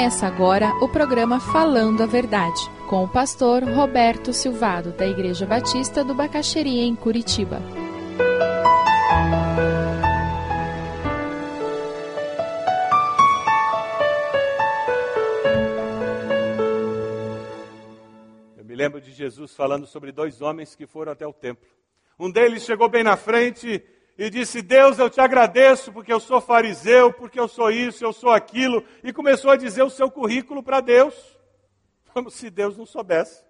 Começa agora o programa Falando a Verdade, com o pastor Roberto Silvado, da Igreja Batista do Bacaxeria, em Curitiba. Eu me lembro de Jesus falando sobre dois homens que foram até o templo. Um deles chegou bem na frente e disse: Deus, eu te agradeço porque eu sou fariseu, porque eu sou isso, eu sou aquilo, e começou a dizer o seu currículo para Deus, como se Deus não soubesse.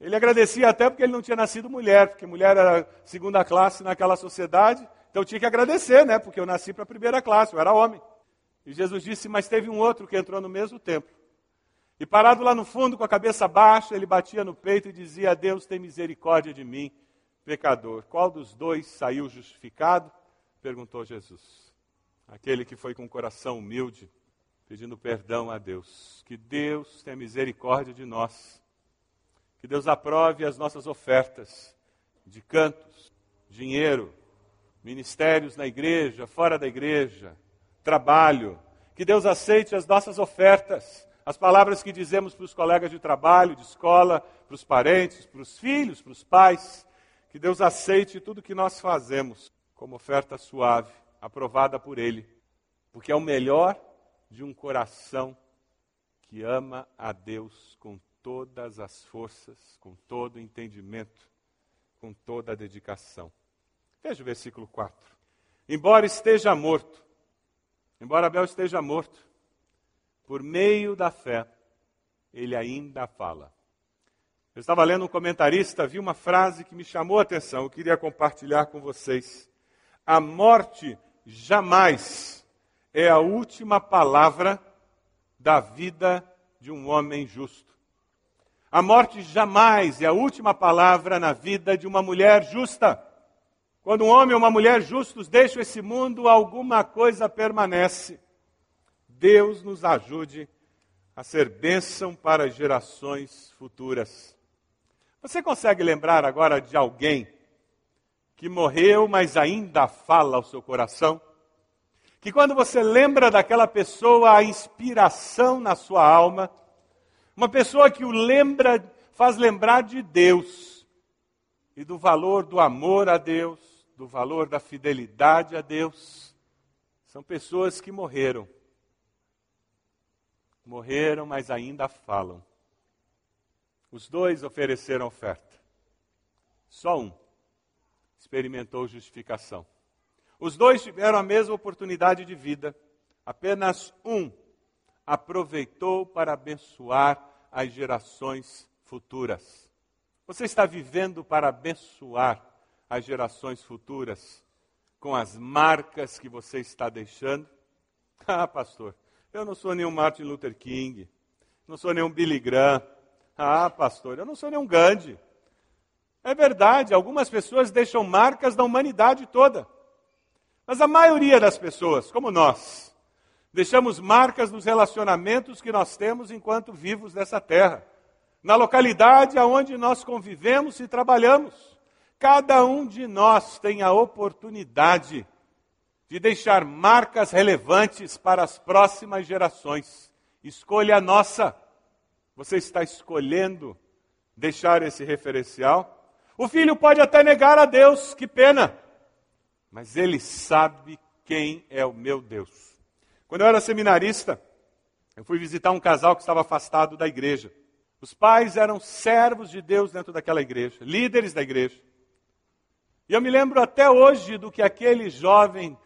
Ele agradecia até porque ele não tinha nascido mulher, porque mulher era segunda classe naquela sociedade, então tinha que agradecer, né? Porque eu nasci para a primeira classe, eu era homem. E Jesus disse: Mas teve um outro que entrou no mesmo templo. E parado lá no fundo, com a cabeça baixa, ele batia no peito e dizia: Deus tem misericórdia de mim pecador. Qual dos dois saiu justificado? Perguntou Jesus. Aquele que foi com o coração humilde, pedindo perdão a Deus. Que Deus tenha misericórdia de nós. Que Deus aprove as nossas ofertas de cantos, dinheiro, ministérios na igreja, fora da igreja, trabalho. Que Deus aceite as nossas ofertas, as palavras que dizemos para os colegas de trabalho, de escola, para os parentes, para os filhos, para os pais que Deus aceite tudo que nós fazemos como oferta suave, aprovada por Ele, porque é o melhor de um coração que ama a Deus com todas as forças, com todo o entendimento, com toda a dedicação. Veja o versículo 4. Embora esteja morto, embora Abel esteja morto, por meio da fé, ele ainda fala. Eu estava lendo um comentarista, vi uma frase que me chamou a atenção, eu queria compartilhar com vocês. A morte jamais é a última palavra da vida de um homem justo. A morte jamais é a última palavra na vida de uma mulher justa. Quando um homem ou uma mulher justos deixam esse mundo, alguma coisa permanece. Deus nos ajude a ser bênção para gerações futuras. Você consegue lembrar agora de alguém que morreu, mas ainda fala ao seu coração? Que quando você lembra daquela pessoa, a inspiração na sua alma, uma pessoa que o lembra, faz lembrar de Deus e do valor do amor a Deus, do valor da fidelidade a Deus. São pessoas que morreram. Morreram, mas ainda falam. Os dois ofereceram oferta. Só um experimentou justificação. Os dois tiveram a mesma oportunidade de vida. Apenas um aproveitou para abençoar as gerações futuras. Você está vivendo para abençoar as gerações futuras com as marcas que você está deixando? Ah, pastor, eu não sou nenhum Martin Luther King, não sou nenhum Billy Graham, ah, pastor, eu não sou nenhum Gandhi. É verdade, algumas pessoas deixam marcas da humanidade toda. Mas a maioria das pessoas, como nós, deixamos marcas nos relacionamentos que nós temos enquanto vivos nessa terra, na localidade aonde nós convivemos e trabalhamos. Cada um de nós tem a oportunidade de deixar marcas relevantes para as próximas gerações. Escolha a nossa. Você está escolhendo deixar esse referencial? O filho pode até negar a Deus, que pena, mas ele sabe quem é o meu Deus. Quando eu era seminarista, eu fui visitar um casal que estava afastado da igreja. Os pais eram servos de Deus dentro daquela igreja, líderes da igreja. E eu me lembro até hoje do que aquele jovem,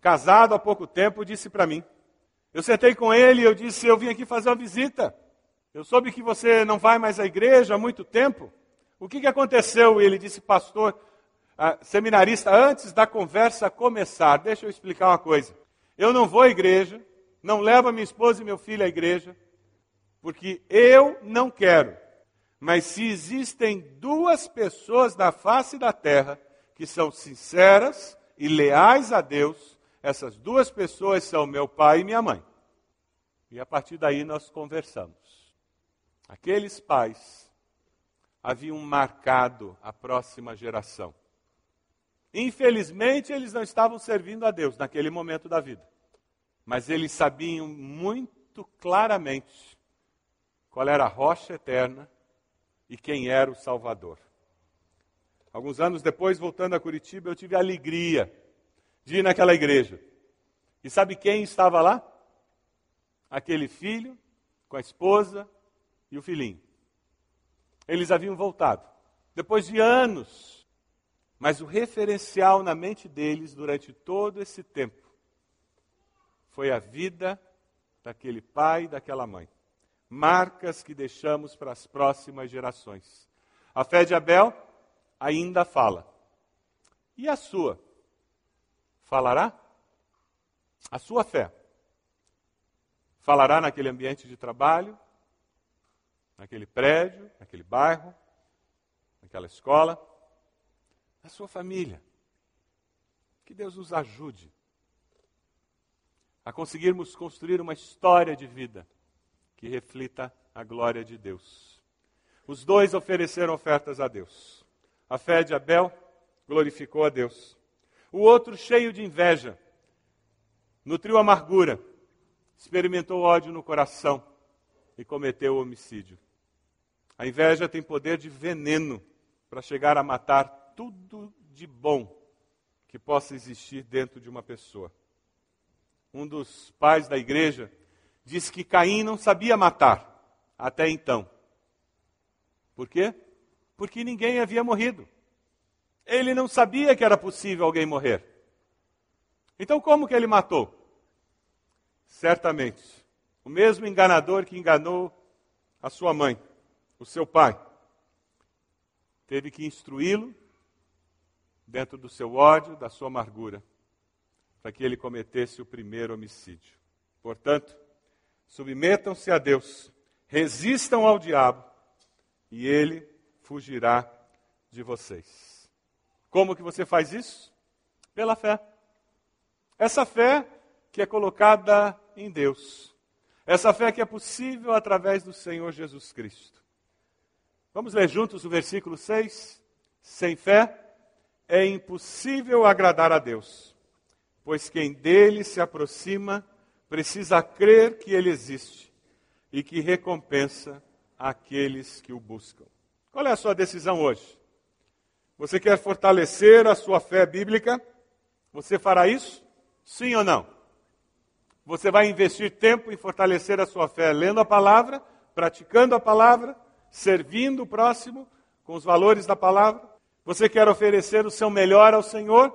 casado há pouco tempo, disse para mim. Eu sentei com ele e eu disse: Eu vim aqui fazer uma visita. Eu soube que você não vai mais à igreja há muito tempo. O que, que aconteceu? Ele disse, pastor, ah, seminarista, antes da conversa começar, deixa eu explicar uma coisa. Eu não vou à igreja, não levo a minha esposa e meu filho à igreja, porque eu não quero. Mas se existem duas pessoas na face da terra que são sinceras e leais a Deus, essas duas pessoas são meu pai e minha mãe. E a partir daí nós conversamos. Aqueles pais haviam marcado a próxima geração. Infelizmente, eles não estavam servindo a Deus naquele momento da vida. Mas eles sabiam muito claramente qual era a rocha eterna e quem era o Salvador. Alguns anos depois, voltando a Curitiba, eu tive a alegria de ir naquela igreja. E sabe quem estava lá? Aquele filho com a esposa e o filhinho. Eles haviam voltado, depois de anos. Mas o referencial na mente deles durante todo esse tempo foi a vida daquele pai e daquela mãe. Marcas que deixamos para as próximas gerações. A fé de Abel ainda fala. E a sua? Falará? A sua fé falará naquele ambiente de trabalho, naquele prédio, naquele bairro, naquela escola, na sua família. Que Deus nos ajude a conseguirmos construir uma história de vida que reflita a glória de Deus. Os dois ofereceram ofertas a Deus. A fé de Abel glorificou a Deus. O outro, cheio de inveja, nutriu amargura, experimentou ódio no coração e cometeu homicídio. A inveja tem poder de veneno para chegar a matar tudo de bom que possa existir dentro de uma pessoa. Um dos pais da igreja disse que Caim não sabia matar até então. Por quê? Porque ninguém havia morrido. Ele não sabia que era possível alguém morrer. Então, como que ele matou? Certamente, o mesmo enganador que enganou a sua mãe, o seu pai, teve que instruí-lo dentro do seu ódio, da sua amargura, para que ele cometesse o primeiro homicídio. Portanto, submetam-se a Deus, resistam ao diabo, e ele fugirá de vocês. Como que você faz isso? Pela fé. Essa fé que é colocada em Deus. Essa fé que é possível através do Senhor Jesus Cristo. Vamos ler juntos o versículo 6? Sem fé é impossível agradar a Deus, pois quem dele se aproxima precisa crer que ele existe e que recompensa aqueles que o buscam. Qual é a sua decisão hoje? Você quer fortalecer a sua fé bíblica? Você fará isso? Sim ou não? Você vai investir tempo em fortalecer a sua fé lendo a palavra, praticando a palavra, servindo o próximo com os valores da palavra? Você quer oferecer o seu melhor ao Senhor?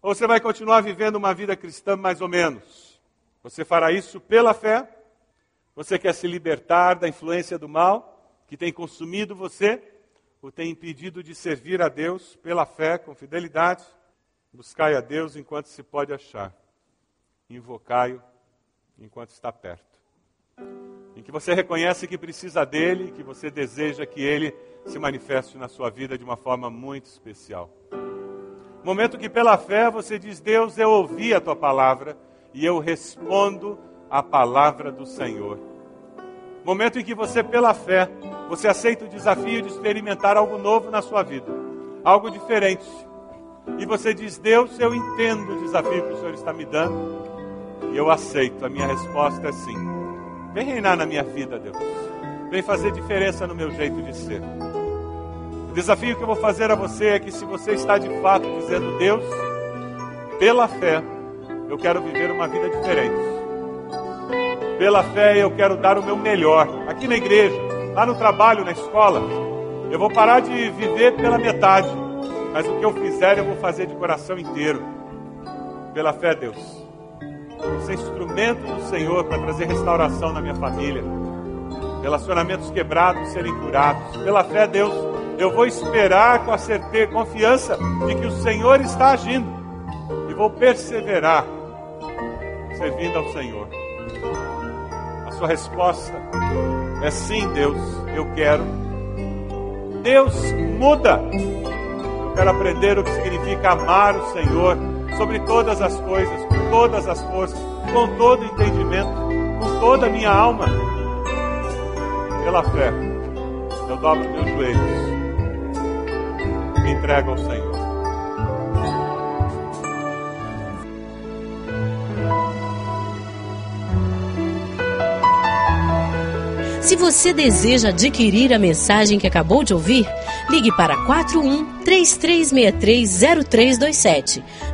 Ou você vai continuar vivendo uma vida cristã mais ou menos? Você fará isso pela fé? Você quer se libertar da influência do mal que tem consumido você? Ou tem impedido de servir a Deus pela fé, com fidelidade? Buscai a Deus enquanto se pode achar. Invocai-o enquanto está perto. Em que você reconhece que precisa dele, que você deseja que ele se manifeste na sua vida de uma forma muito especial. Momento que pela fé você diz: Deus, eu ouvi a tua palavra e eu respondo à palavra do Senhor. Momento em que você pela fé, você aceita o desafio de experimentar algo novo na sua vida, algo diferente. E você diz: Deus, eu entendo o desafio que o Senhor está me dando e eu aceito. A minha resposta é sim. Vem reinar na minha vida, Deus. Vem fazer diferença no meu jeito de ser. O desafio que eu vou fazer a você é que se você está de fato dizendo, Deus, pela fé, eu quero viver uma vida diferente. Pela fé, eu quero dar o meu melhor. Aqui na igreja, lá no trabalho, na escola. Eu vou parar de viver pela metade. Mas o que eu fizer, eu vou fazer de coração inteiro. Pela fé, Deus ser instrumento do Senhor para trazer restauração na minha família, relacionamentos quebrados serem curados. Pela fé, Deus, eu vou esperar com a certeza, confiança de que o Senhor está agindo e vou perseverar servindo ao Senhor. A sua resposta é sim, Deus, eu quero. Deus muda. Eu quero aprender o que significa amar o Senhor sobre todas as coisas, com todas as forças, com todo o entendimento, com toda a minha alma. Pela fé, eu dobro meus joelhos, me entrego ao Senhor. Se você deseja adquirir a mensagem que acabou de ouvir, ligue para 41 33630327.